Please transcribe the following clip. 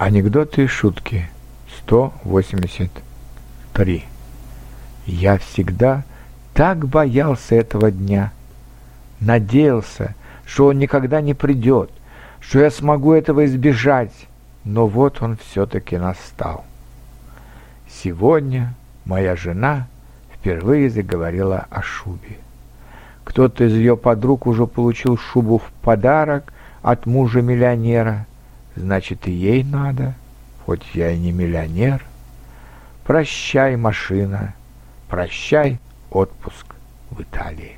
Анекдоты и шутки. 183. Я всегда так боялся этого дня. Надеялся, что он никогда не придет, что я смогу этого избежать. Но вот он все-таки настал. Сегодня моя жена впервые заговорила о шубе. Кто-то из ее подруг уже получил шубу в подарок от мужа-миллионера. Значит, и ей надо, хоть я и не миллионер. Прощай, машина, прощай, отпуск в Италии.